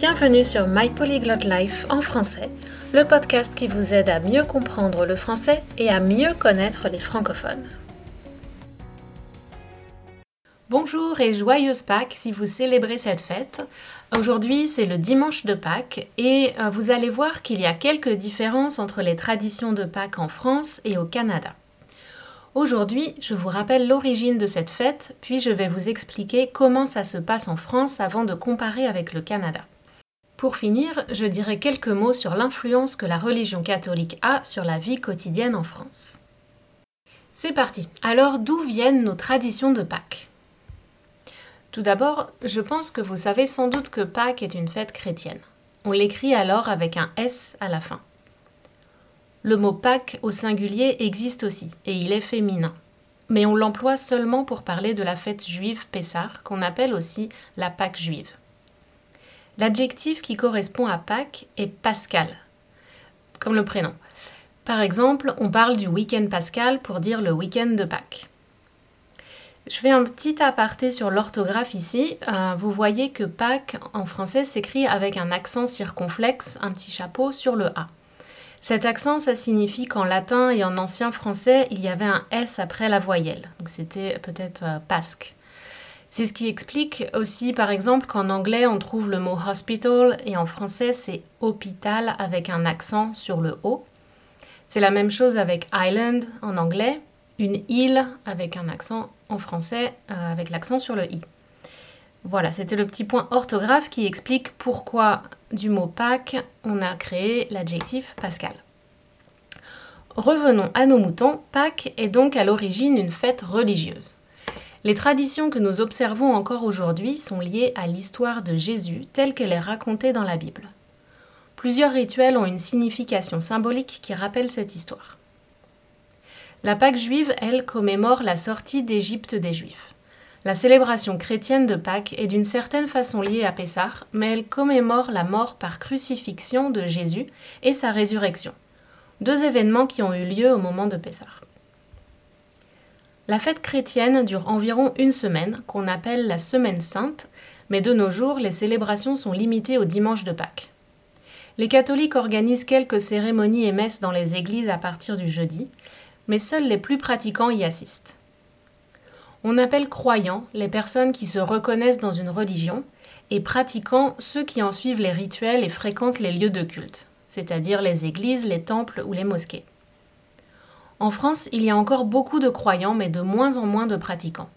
Bienvenue sur My Polyglot Life en français, le podcast qui vous aide à mieux comprendre le français et à mieux connaître les francophones. Bonjour et joyeuse Pâques si vous célébrez cette fête. Aujourd'hui c'est le dimanche de Pâques et euh, vous allez voir qu'il y a quelques différences entre les traditions de Pâques en France et au Canada. Aujourd'hui, je vous rappelle l'origine de cette fête, puis je vais vous expliquer comment ça se passe en France avant de comparer avec le Canada. Pour finir, je dirai quelques mots sur l'influence que la religion catholique a sur la vie quotidienne en France. C'est parti. Alors, d'où viennent nos traditions de Pâques? Tout d'abord, je pense que vous savez sans doute que Pâques est une fête chrétienne. On l'écrit alors avec un S à la fin. Le mot Pâques au singulier existe aussi, et il est féminin. Mais on l'emploie seulement pour parler de la fête juive Pessah, qu'on appelle aussi la Pâque juive. L'adjectif qui correspond à Pâques est Pascal, comme le prénom. Par exemple, on parle du week-end pascal pour dire le week-end de Pâques. Je fais un petit aparté sur l'orthographe ici. Euh, vous voyez que Pâques en français s'écrit avec un accent circonflexe, un petit chapeau sur le A. Cet accent, ça signifie qu'en latin et en ancien français, il y avait un S après la voyelle. Donc c'était peut-être euh, pasque. C'est ce qui explique aussi, par exemple, qu'en anglais, on trouve le mot hospital et en français, c'est hôpital avec un accent sur le O. C'est la même chose avec island en anglais, une île avec un accent en français euh, avec l'accent sur le I. Voilà, c'était le petit point orthographe qui explique pourquoi du mot Pâques, on a créé l'adjectif Pascal. Revenons à nos moutons. Pâques est donc à l'origine une fête religieuse. Les traditions que nous observons encore aujourd'hui sont liées à l'histoire de Jésus telle qu'elle est racontée dans la Bible. Plusieurs rituels ont une signification symbolique qui rappelle cette histoire. La Pâque juive, elle, commémore la sortie d'Égypte des Juifs. La célébration chrétienne de Pâques est d'une certaine façon liée à Pessah, mais elle commémore la mort par crucifixion de Jésus et sa résurrection, deux événements qui ont eu lieu au moment de Pessah. La fête chrétienne dure environ une semaine, qu'on appelle la Semaine sainte, mais de nos jours, les célébrations sont limitées au dimanche de Pâques. Les catholiques organisent quelques cérémonies et messes dans les églises à partir du jeudi, mais seuls les plus pratiquants y assistent. On appelle croyants les personnes qui se reconnaissent dans une religion et pratiquants ceux qui en suivent les rituels et fréquentent les lieux de culte, c'est-à-dire les églises, les temples ou les mosquées. En France, il y a encore beaucoup de croyants, mais de moins en moins de pratiquants.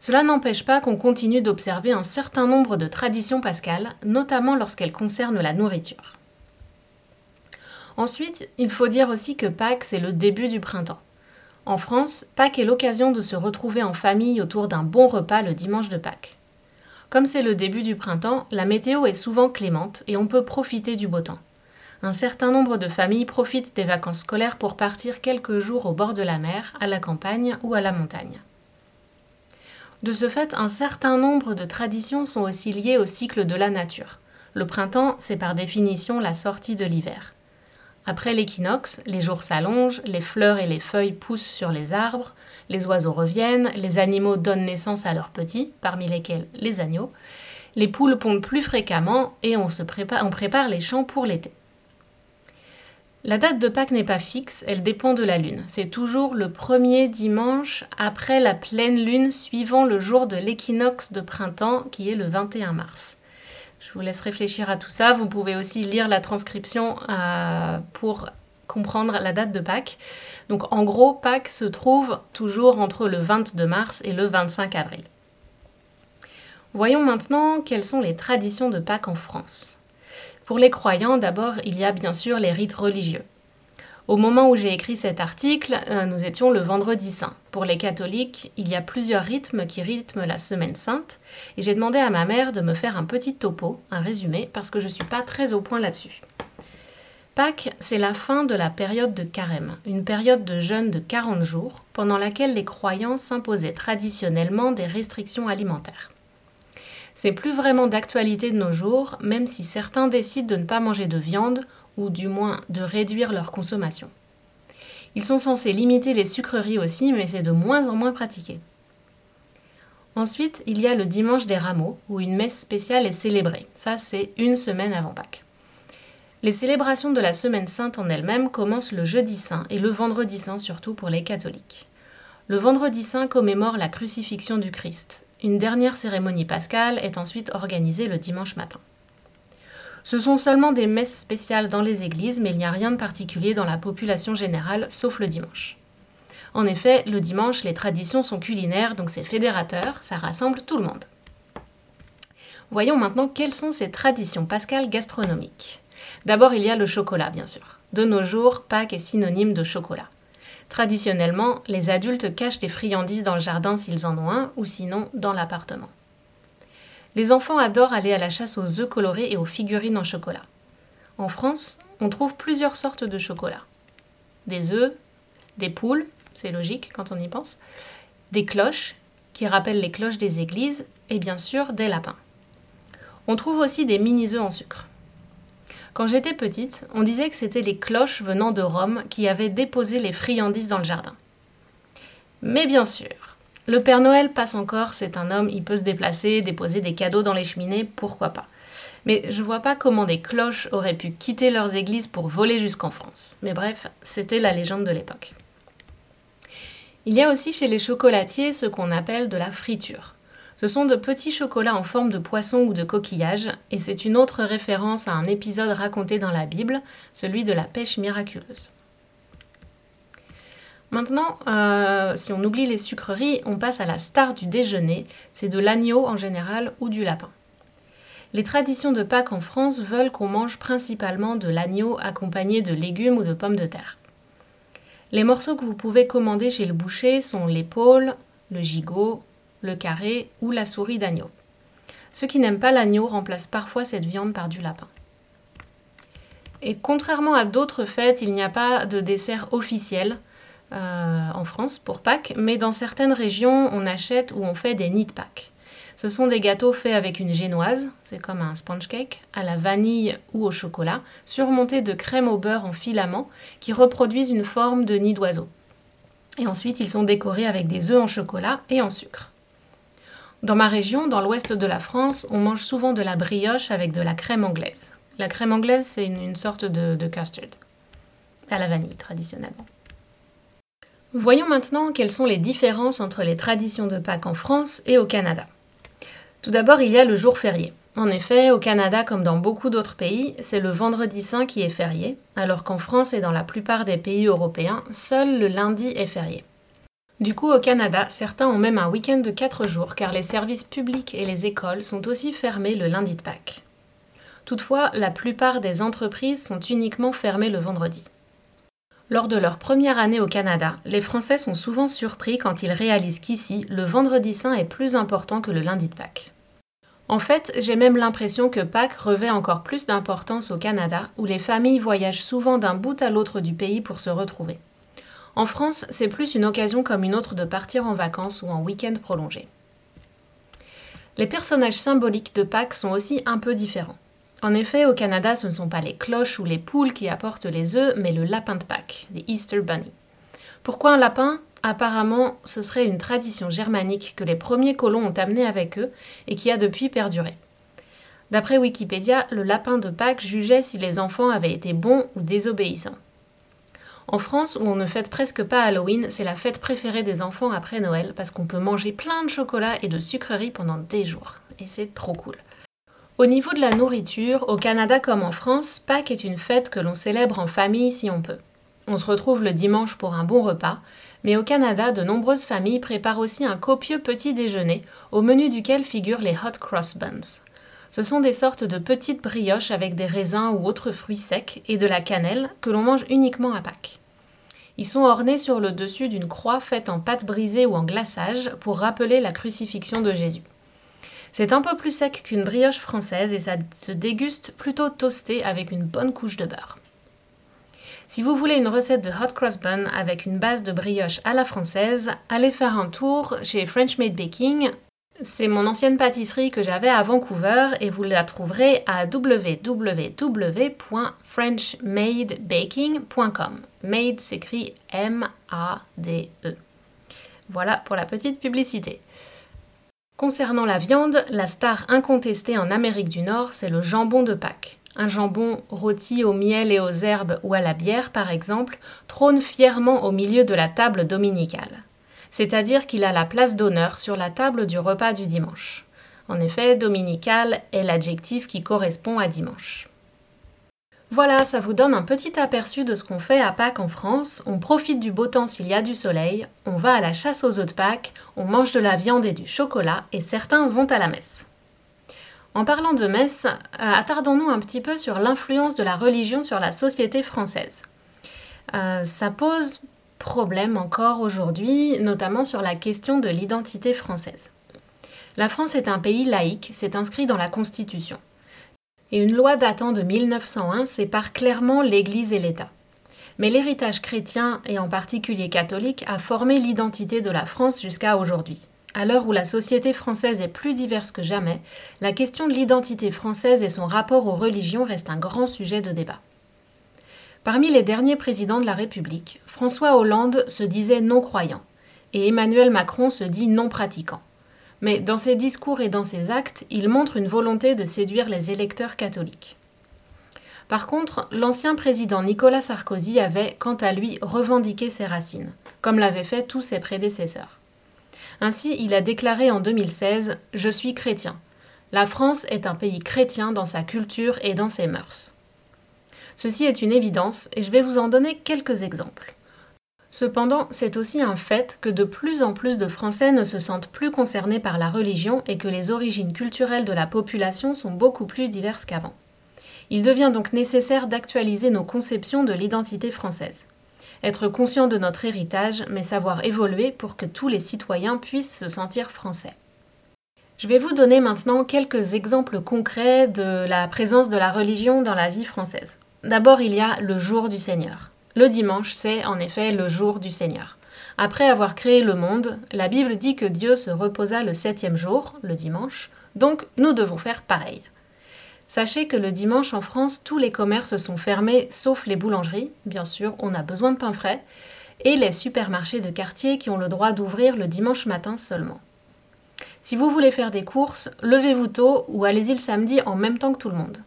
Cela n'empêche pas qu'on continue d'observer un certain nombre de traditions pascales, notamment lorsqu'elles concernent la nourriture. Ensuite, il faut dire aussi que Pâques, c'est le début du printemps. En France, Pâques est l'occasion de se retrouver en famille autour d'un bon repas le dimanche de Pâques. Comme c'est le début du printemps, la météo est souvent clémente et on peut profiter du beau temps. Un certain nombre de familles profitent des vacances scolaires pour partir quelques jours au bord de la mer, à la campagne ou à la montagne. De ce fait, un certain nombre de traditions sont aussi liées au cycle de la nature. Le printemps, c'est par définition la sortie de l'hiver. Après l'équinoxe, les jours s'allongent, les fleurs et les feuilles poussent sur les arbres, les oiseaux reviennent, les animaux donnent naissance à leurs petits, parmi lesquels les agneaux, les poules pondent plus fréquemment et on, se prépare, les champs pour l'été. La date de Pâques n'est pas fixe, elle dépend de la lune. C'est toujours le premier dimanche après la pleine lune suivant le jour de l'équinoxe de printemps qui est le 21 mars. Je vous laisse réfléchir à tout ça. Vous pouvez aussi lire la transcription euh, pour comprendre la date de Pâques. Donc en gros, Pâques se trouve toujours entre le 22 mars et le 25 avril. Voyons maintenant quelles sont les traditions de Pâques en France. Pour les croyants, d'abord, il y a bien sûr les rites religieux. Au moment où j'ai écrit cet article, euh, nous étions le vendredi saint. Pour les catholiques, il y a plusieurs rythmes qui rythment la semaine sainte, et j'ai demandé à ma mère de me faire un petit topo, un résumé, parce que je ne suis pas très au point là-dessus. Pâques, c'est la fin de la période de carême, une période de jeûne de 40 jours, pendant laquelle les croyants s'imposaient traditionnellement des restrictions alimentaires. C'est plus vraiment d'actualité de nos jours, même si certains décident de ne pas manger de viande ou du moins de réduire leur consommation. Ils sont censés limiter les sucreries aussi, mais c'est de moins en moins pratiqué. Ensuite, il y a le dimanche des rameaux, où une messe spéciale est célébrée. Ça, c'est une semaine avant Pâques. Les célébrations de la Semaine sainte en elle-même commencent le jeudi saint et le vendredi saint surtout pour les catholiques. Le vendredi saint commémore la crucifixion du Christ. Une dernière cérémonie pascale est ensuite organisée le dimanche matin. Ce sont seulement des messes spéciales dans les églises, mais il n'y a rien de particulier dans la population générale, sauf le dimanche. En effet, le dimanche, les traditions sont culinaires, donc c'est fédérateur, ça rassemble tout le monde. Voyons maintenant quelles sont ces traditions pascales gastronomiques. D'abord, il y a le chocolat, bien sûr. De nos jours, Pâques est synonyme de chocolat. Traditionnellement, les adultes cachent des friandises dans le jardin s'ils en ont un, ou sinon dans l'appartement. Les enfants adorent aller à la chasse aux œufs colorés et aux figurines en chocolat. En France, on trouve plusieurs sortes de chocolat. Des œufs, des poules, c'est logique quand on y pense, des cloches, qui rappellent les cloches des églises, et bien sûr des lapins. On trouve aussi des mini-œufs en sucre. Quand j'étais petite, on disait que c'était les cloches venant de Rome qui avaient déposé les friandises dans le jardin. Mais bien sûr, le Père Noël passe encore, c'est un homme, il peut se déplacer, déposer des cadeaux dans les cheminées, pourquoi pas. Mais je vois pas comment des cloches auraient pu quitter leurs églises pour voler jusqu'en France. Mais bref, c'était la légende de l'époque. Il y a aussi chez les chocolatiers ce qu'on appelle de la friture. Ce sont de petits chocolats en forme de poisson ou de coquillage, et c'est une autre référence à un épisode raconté dans la Bible, celui de la pêche miraculeuse. Maintenant, euh, si on oublie les sucreries, on passe à la star du déjeuner, c'est de l'agneau en général ou du lapin. Les traditions de Pâques en France veulent qu'on mange principalement de l'agneau accompagné de légumes ou de pommes de terre. Les morceaux que vous pouvez commander chez le boucher sont l'épaule, le gigot, le carré ou la souris d'agneau. Ceux qui n'aiment pas l'agneau remplacent parfois cette viande par du lapin. Et contrairement à d'autres fêtes, il n'y a pas de dessert officiel euh, en France pour Pâques, mais dans certaines régions, on achète ou on fait des nids de Pâques. Ce sont des gâteaux faits avec une génoise, c'est comme un sponge cake, à la vanille ou au chocolat, surmontés de crème au beurre en filament qui reproduisent une forme de nid d'oiseau. Et ensuite, ils sont décorés avec des œufs en chocolat et en sucre. Dans ma région, dans l'ouest de la France, on mange souvent de la brioche avec de la crème anglaise. La crème anglaise, c'est une, sorte de, de custard, à la vanille traditionnellement. Voyons maintenant quelles sont les différences entre les traditions de Pâques en France et au Canada. Tout d'abord, il y a le jour férié. En effet, au Canada comme dans beaucoup d'autres pays, c'est le vendredi saint qui est férié, alors qu'en France et dans la plupart des pays européens, seul le lundi est férié. Du coup, au Canada, certains ont même un week-end de 4 jours car les services publics et les écoles sont aussi fermés le lundi de Pâques. Toutefois, la plupart des entreprises sont uniquement fermées le vendredi. Lors de leur première année au Canada, les Français sont souvent surpris quand ils réalisent qu'ici, le vendredi saint est plus important que le lundi de Pâques. En fait, j'ai même l'impression que Pâques revêt encore plus d'importance au Canada, où les familles voyagent souvent d'un bout à l'autre du pays pour se retrouver. En France, c'est plus une occasion comme une autre de partir en vacances ou en week-end prolongé. Les personnages symboliques de Pâques sont aussi un peu différents. En effet, au Canada, ce ne sont pas les cloches ou les poules qui apportent les œufs, mais le lapin de Pâques, les Easter Bunny. Pourquoi un lapin? Apparemment, ce serait une tradition germanique que les premiers colons ont amenée avec eux et qui a depuis perduré. D'après Wikipédia, le lapin de Pâques jugeait si les enfants avaient été bons ou désobéissants. En France, où on ne fête presque pas Halloween, c'est la fête préférée des enfants après Noël parce qu'on peut manger plein de chocolat et de sucreries pendant des jours. Et c'est trop cool. Au niveau de la nourriture, au Canada comme en France, Pâques est une fête que l'on célèbre en famille si on peut. On se retrouve le dimanche pour un bon repas, mais au Canada, de nombreuses familles préparent aussi un copieux petit déjeuner, au menu duquel figurent les hot cross buns. Ce sont des sortes de petites brioches avec des raisins ou autres fruits secs et de la cannelle que l'on mange uniquement à Pâques. Ils sont ornés sur le dessus d'une croix faite en pâte brisée ou en glaçage pour rappeler la crucifixion de Jésus. C'est un peu plus sec qu'une brioche française et ça se déguste plutôt toasté avec une bonne couche de beurre. Si vous voulez une recette de hot cross bun avec une base de brioche à la française, allez faire un tour chez French Made Baking. C'est mon ancienne pâtisserie que j'avais à Vancouver et vous la trouverez à www.frenchmadebaking.com. Made s'écrit M-A-D-E. Voilà pour la petite publicité. Concernant la viande, la star incontestée en Amérique du Nord, c'est le jambon de Pâques. Un jambon rôti au miel et aux herbes ou à la bière, par exemple, trône fièrement au milieu de la table dominicale. C'est-à-dire qu'il a la place d'honneur sur la table du repas du dimanche. En effet, dominical est l'adjectif qui correspond à dimanche. Voilà, ça vous donne un petit aperçu de ce qu'on fait à Pâques en France. On profite du beau temps s'il y a du soleil, on va à la chasse aux œufs de Pâques, on mange de la viande et du chocolat, et certains vont à la messe. En parlant de messe, euh, attardons-nous un petit peu sur l'influence de la religion sur la société française. Euh, ça pose problème encore aujourd'hui, notamment sur la question de l'identité française. La France est un pays laïque, c'est inscrit dans la Constitution et une loi datant de 1901 sépare clairement l'Église et l'État. Mais l'héritage chrétien, et en particulier catholique, a formé l'identité de la France jusqu'à aujourd'hui. À l'heure où la société française est plus diverse que jamais, la question de l'identité française et son rapport aux religions reste un grand sujet de débat. Parmi les derniers présidents de la République, François Hollande se disait non-croyant et Emmanuel Macron se dit non-pratiquant mais dans ses discours et dans ses actes, il montre une volonté de séduire les électeurs catholiques. Par contre, l'ancien président Nicolas Sarkozy avait, quant à lui, revendiqué ses racines, comme l'avaient fait tous ses prédécesseurs. Ainsi, il a déclaré en 2016 Je suis chrétien. La France est un pays chrétien dans sa culture et dans ses mœurs. Ceci est une évidence et je vais vous en donner quelques exemples. Cependant, c'est aussi un fait que de plus en plus de Français ne se sentent plus concernés par la religion et que les origines culturelles de la population sont beaucoup plus diverses qu'avant. Il devient donc nécessaire d'actualiser nos conceptions de l'identité française. Être conscient de notre héritage, mais savoir évoluer pour que tous les citoyens puissent se sentir français. Je vais vous donner maintenant quelques exemples concrets de la présence de la religion dans la vie française. D'abord, il y a le jour du Seigneur. Le dimanche, c'est en effet le jour du Seigneur. Après avoir créé le monde, la Bible dit que Dieu se reposa le septième jour, le dimanche, donc nous devons faire pareil. Sachez que le dimanche en France, tous les commerces sont fermés sauf les boulangeries, bien sûr, on a besoin de pain frais, et les supermarchés de quartier qui ont le droit d'ouvrir le dimanche matin seulement. Si vous voulez faire des courses, levez-vous tôt ou allez-y le samedi en même temps que tout le monde.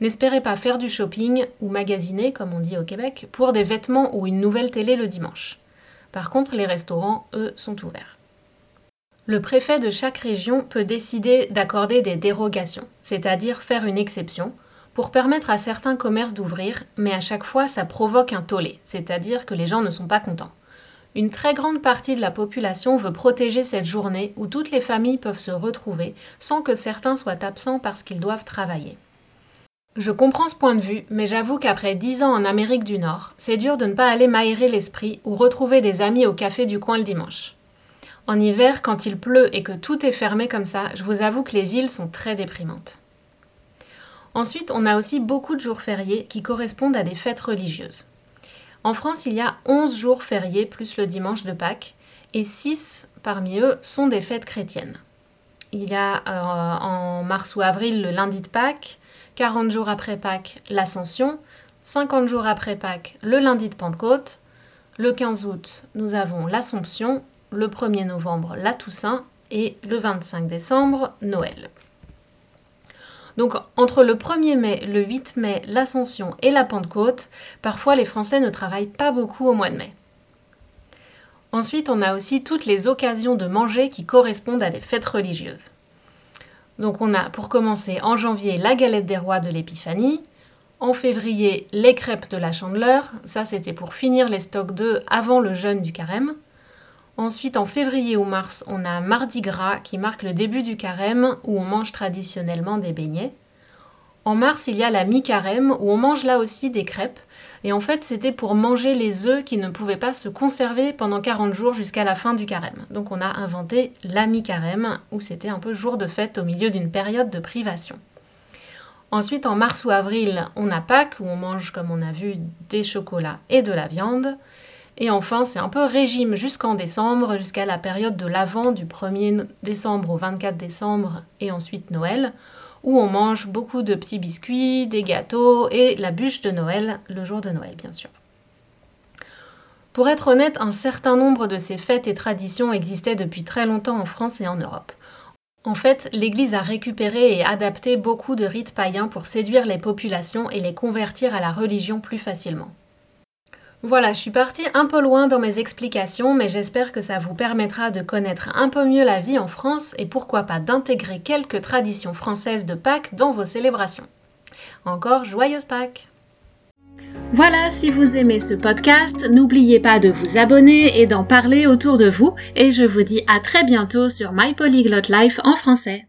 N'espérez pas faire du shopping ou magasiner, comme on dit au Québec, pour des vêtements ou une nouvelle télé le dimanche. Par contre, les restaurants, eux, sont ouverts. Le préfet de chaque région peut décider d'accorder des dérogations, c'est-à-dire faire une exception, pour permettre à certains commerces d'ouvrir, mais à chaque fois ça provoque un tollé, c'est-à-dire que les gens ne sont pas contents. Une très grande partie de la population veut protéger cette journée où toutes les familles peuvent se retrouver sans que certains soient absents parce qu'ils doivent travailler. Je comprends ce point de vue, mais j'avoue qu'après dix ans en Amérique du Nord, c'est dur de ne pas aller m'aérer l'esprit ou retrouver des amis au café du coin le dimanche. En hiver, quand il pleut et que tout est fermé comme ça, je vous avoue que les villes sont très déprimantes. Ensuite, on a aussi beaucoup de jours fériés qui correspondent à des fêtes religieuses. En France, il y a 11 jours fériés plus le dimanche de Pâques, et 6 parmi eux sont des fêtes chrétiennes. Il y a euh, en mars ou avril le lundi de Pâques, 40 jours après Pâques, l'Ascension, 50 jours après Pâques, le lundi de Pentecôte, le 15 août, nous avons l'Assomption, le 1er novembre, la Toussaint et le 25 décembre, Noël. Donc entre le 1er mai, le 8 mai, l'Ascension et la Pentecôte, parfois les Français ne travaillent pas beaucoup au mois de mai. Ensuite, on a aussi toutes les occasions de manger qui correspondent à des fêtes religieuses. Donc on a pour commencer en janvier la galette des rois de l'épiphanie, en février les crêpes de la chandeleur, ça c'était pour finir les stocks d'œufs avant le jeûne du carême. Ensuite en février ou mars on a mardi gras qui marque le début du carême où on mange traditionnellement des beignets. En mars il y a la mi-carême où on mange là aussi des crêpes et en fait, c'était pour manger les œufs qui ne pouvaient pas se conserver pendant 40 jours jusqu'à la fin du carême. Donc on a inventé l'ami-carême, où c'était un peu jour de fête au milieu d'une période de privation. Ensuite, en mars ou avril, on a Pâques, où on mange, comme on a vu, des chocolats et de la viande. Et enfin, c'est un peu régime jusqu'en décembre, jusqu'à la période de l'Avent, du 1er décembre au 24 décembre, et ensuite Noël, où on mange beaucoup de petits biscuits, des gâteaux et la bûche de Noël, le jour de Noël bien sûr. Pour être honnête, un certain nombre de ces fêtes et traditions existaient depuis très longtemps en France et en Europe. En fait, l'Église a récupéré et adapté beaucoup de rites païens pour séduire les populations et les convertir à la religion plus facilement. Voilà, je suis partie un peu loin dans mes explications, mais j'espère que ça vous permettra de connaître un peu mieux la vie en France et pourquoi pas d'intégrer quelques traditions françaises de Pâques dans vos célébrations. Encore joyeuse Pâques voilà, si vous aimez ce podcast, n'oubliez pas de vous abonner et d'en parler autour de vous, et je vous dis à très bientôt sur My Polyglot Life en français.